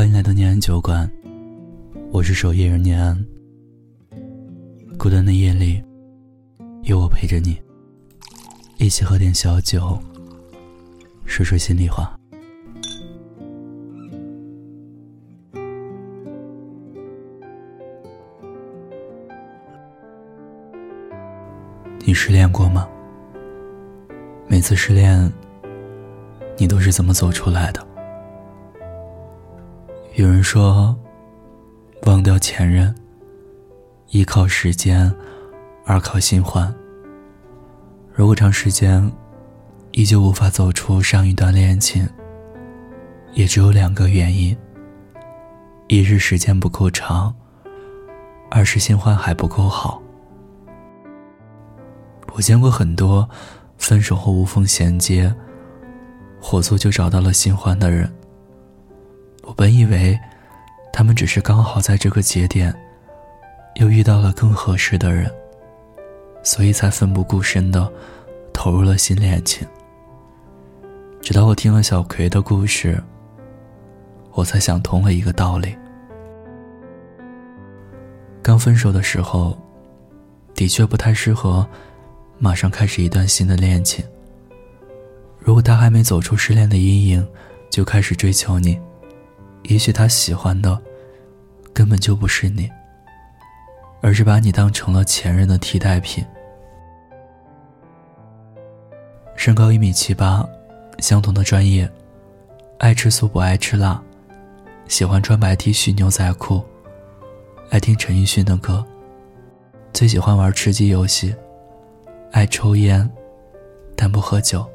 欢迎来到念安酒馆，我是守夜人念安。孤单的夜里，有我陪着你，一起喝点小酒，说说心里话。你失恋过吗？每次失恋，你都是怎么走出来的？有人说，忘掉前任，一靠时间，二靠新欢。如果长时间依旧无法走出上一段恋情，也只有两个原因：一是时间不够长，二是新欢还不够好。我见过很多分手后无缝衔接，火速就找到了新欢的人。我本以为，他们只是刚好在这个节点，又遇到了更合适的人，所以才奋不顾身的投入了新恋情。直到我听了小葵的故事，我才想通了一个道理：刚分手的时候，的确不太适合马上开始一段新的恋情。如果他还没走出失恋的阴影，就开始追求你。也许他喜欢的，根本就不是你，而是把你当成了前任的替代品。身高一米七八，相同的专业，爱吃素不爱吃辣，喜欢穿白 T 恤牛仔裤，爱听陈奕迅的歌，最喜欢玩吃鸡游戏，爱抽烟，但不喝酒。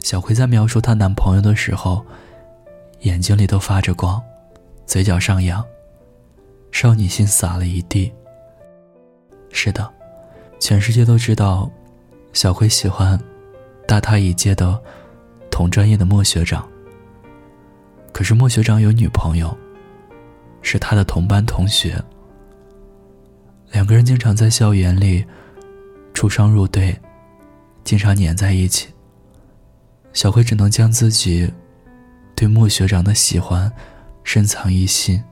小葵在描述她男朋友的时候。眼睛里都发着光，嘴角上扬，少女心洒了一地。是的，全世界都知道，小葵喜欢大他一届的同专业的莫学长。可是莫学长有女朋友，是他的同班同学。两个人经常在校园里出双入对，经常黏在一起。小葵只能将自己。对莫学长的喜欢，深藏于心。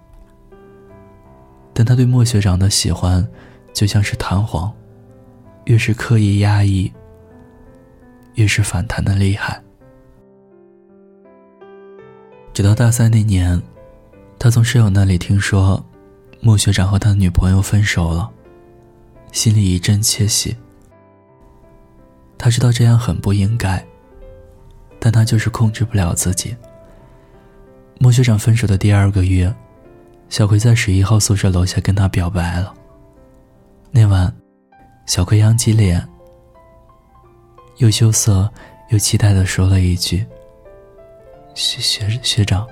但他对莫学长的喜欢，就像是弹簧，越是刻意压抑，越是反弹的厉害。直到大三那年，他从室友那里听说，莫学长和他的女朋友分手了，心里一阵窃喜。他知道这样很不应该，但他就是控制不了自己。莫学长分手的第二个月，小葵在十一号宿舍楼下跟他表白了。那晚，小葵扬起脸，又羞涩又期待的说了一句：“学学学长，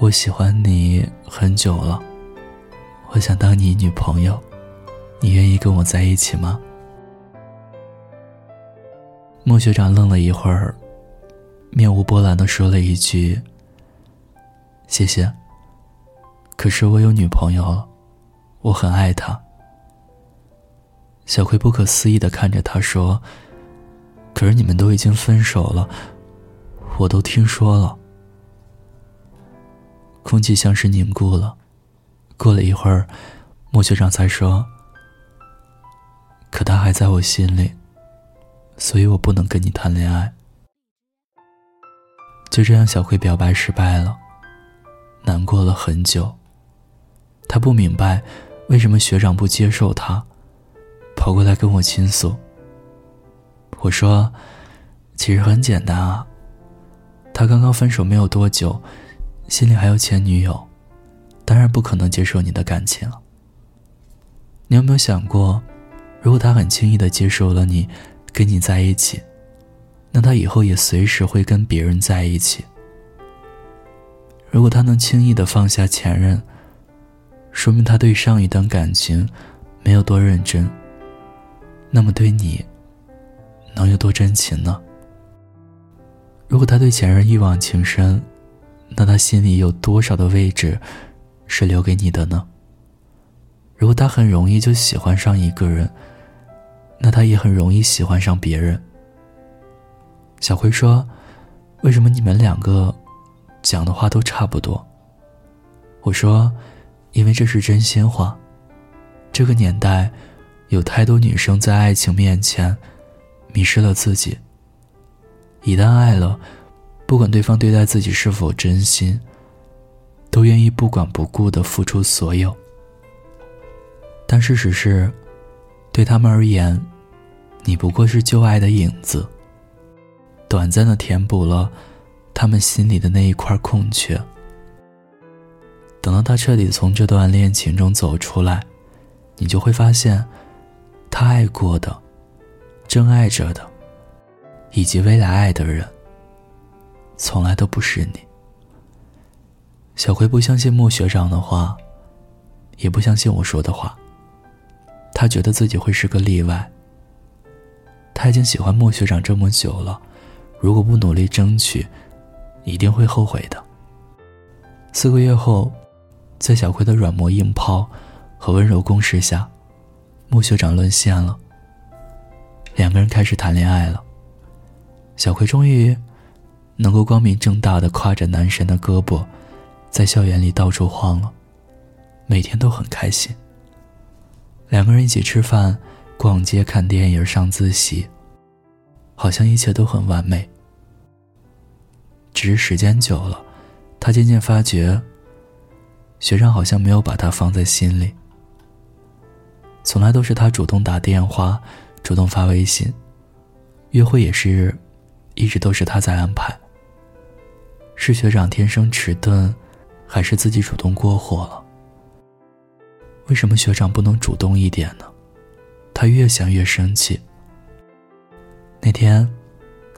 我喜欢你很久了，我想当你女朋友，你愿意跟我在一起吗？”莫学长愣了一会儿，面无波澜的说了一句。谢谢。可是我有女朋友了，我很爱她。小葵不可思议的看着他说：“可是你们都已经分手了，我都听说了。”空气像是凝固了。过了一会儿，莫学长才说：“可他还在我心里，所以我不能跟你谈恋爱。”就这样，小葵表白失败了。难过了很久。他不明白，为什么学长不接受他，跑过来跟我倾诉。我说：“其实很简单啊，他刚刚分手没有多久，心里还有前女友，当然不可能接受你的感情。你有没有想过，如果他很轻易的接受了你，跟你在一起，那他以后也随时会跟别人在一起。”如果他能轻易的放下前任，说明他对上一段感情没有多认真。那么对你，能有多真情呢？如果他对前任一往情深，那他心里有多少的位置是留给你的呢？如果他很容易就喜欢上一个人，那他也很容易喜欢上别人。小辉说：“为什么你们两个？”讲的话都差不多。我说，因为这是真心话。这个年代，有太多女生在爱情面前迷失了自己。一旦爱了，不管对方对待自己是否真心，都愿意不管不顾的付出所有。但事实是，对他们而言，你不过是旧爱的影子，短暂的填补了他们心里的那一块空缺。等到他彻底从这段恋情中走出来。你就会发现，他爱过的、真爱着的，以及未来爱的人，从来都不是你。小葵不相信莫学长的话，也不相信我说的话。他觉得自己会是个例外。他已经喜欢莫学长这么久了，如果不努力争取，一定会后悔的。四个月后，在小葵的软磨硬泡。和温柔攻势下，穆学长沦陷了。两个人开始谈恋爱了。小葵终于能够光明正大的挎着男神的胳膊，在校园里到处晃了，每天都很开心。两个人一起吃饭、逛街、看电影、上自习，好像一切都很完美。只是时间久了，他渐渐发觉，学长好像没有把他放在心里。从来都是他主动打电话，主动发微信，约会也是，一直都是他在安排。是学长天生迟钝，还是自己主动过火了？为什么学长不能主动一点呢？他越想越生气。那天，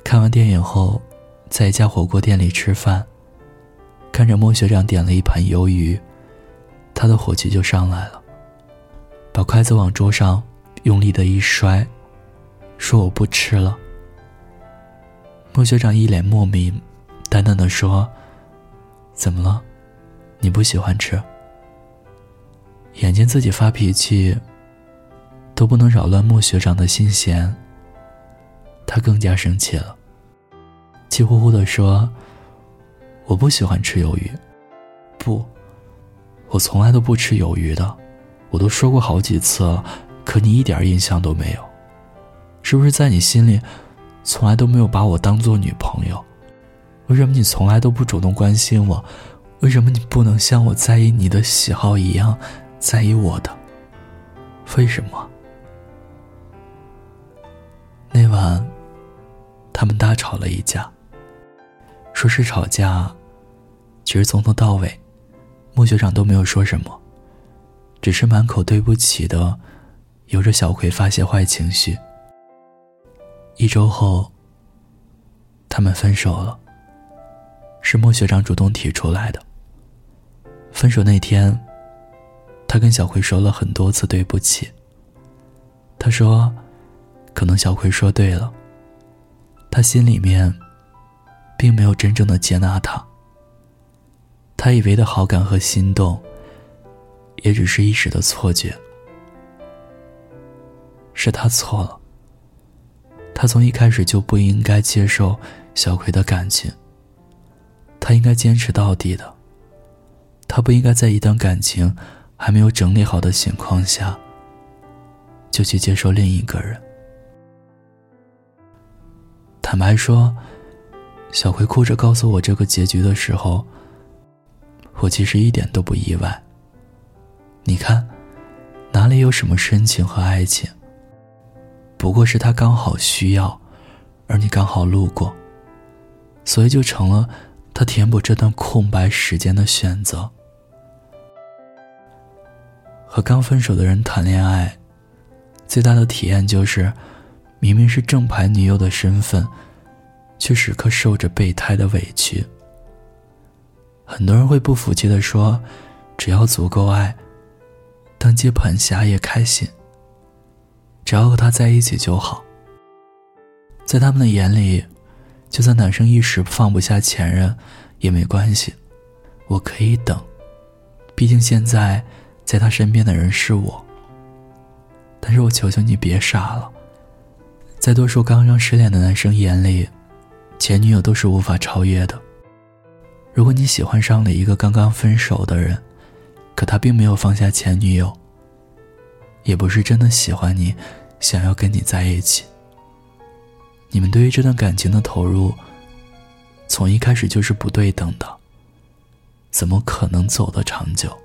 看完电影后，在一家火锅店里吃饭，看着莫学长点了一盘鱿鱼，他的火气就上来了。把筷子往桌上用力的一摔，说：“我不吃了。”莫学长一脸莫名，淡淡的说：“怎么了？你不喜欢吃？”眼见自己发脾气都不能扰乱莫学长的心弦，他更加生气了，气呼呼的说：“我不喜欢吃鱿鱼，不，我从来都不吃鱿鱼的。”我都说过好几次了，可你一点印象都没有，是不是在你心里，从来都没有把我当做女朋友？为什么你从来都不主动关心我？为什么你不能像我在意你的喜好一样在意我的？为什么？那晚，他们大吵了一架。说是吵架，其实从头到尾，莫学长都没有说什么。只是满口对不起的，由着小葵发泄坏情绪。一周后，他们分手了。是莫学长主动提出来的。分手那天，他跟小葵说了很多次对不起。他说，可能小葵说对了，他心里面，并没有真正的接纳他。他以为的好感和心动。也只是一时的错觉，是他错了。他从一开始就不应该接受小葵的感情，他应该坚持到底的。他不应该在一段感情还没有整理好的情况下，就去接受另一个人。坦白说，小葵哭着告诉我这个结局的时候，我其实一点都不意外。你看，哪里有什么深情和爱情？不过是他刚好需要，而你刚好路过，所以就成了他填补这段空白时间的选择。和刚分手的人谈恋爱，最大的体验就是，明明是正牌女友的身份，却时刻受着备胎的委屈。很多人会不服气的说：“只要足够爱。”当接盘侠也开心，只要和他在一起就好。在他们的眼里，就算男生一时放不下前任，也没关系，我可以等。毕竟现在在他身边的人是我。但是我求求你别傻了，在多数刚刚失恋的男生眼里，前女友都是无法超越的。如果你喜欢上了一个刚刚分手的人，可他并没有放下前女友，也不是真的喜欢你，想要跟你在一起。你们对于这段感情的投入，从一开始就是不对等的，怎么可能走得长久？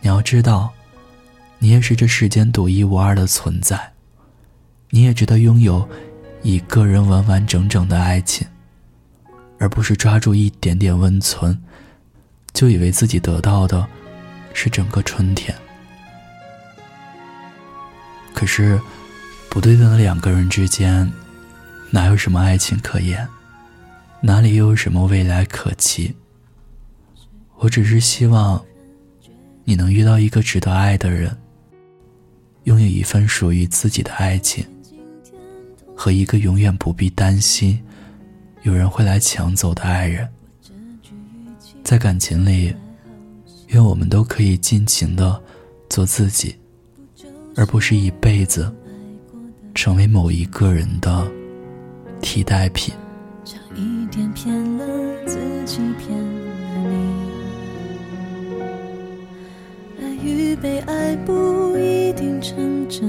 你要知道，你也是这世间独一无二的存在，你也值得拥有一个人完完整整的爱情。而不是抓住一点点温存，就以为自己得到的是整个春天。可是，不对等的两个人之间，哪有什么爱情可言？哪里又有什么未来可期？我只是希望，你能遇到一个值得爱的人，拥有一份属于自己的爱情，和一个永远不必担心。有人会来抢走的爱人，在感情里，愿我们都可以尽情的做自己，而不是一辈子成为某一个人的替代品。一点骗了自己，骗了你。爱与被爱不一定成正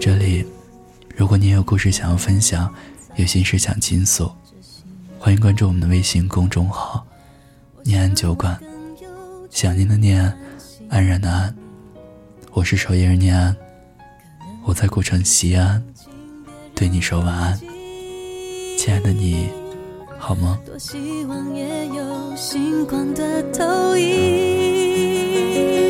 这里。如果你有故事想要分享，有心事想倾诉，欢迎关注我们的微信公众号“念安酒馆”。想念的念，安然的安。我是守夜人念安，我在古城西安，对你说晚安，亲爱的你，好吗？多希望也有星光的投影。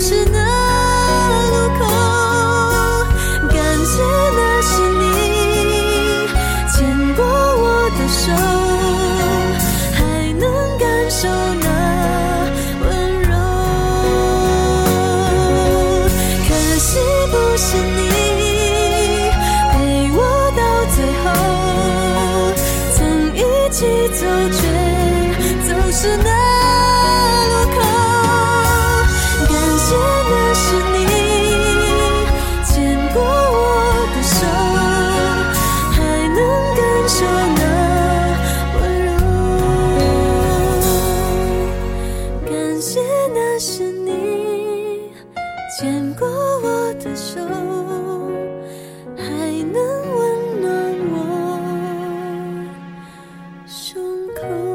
是那胸口。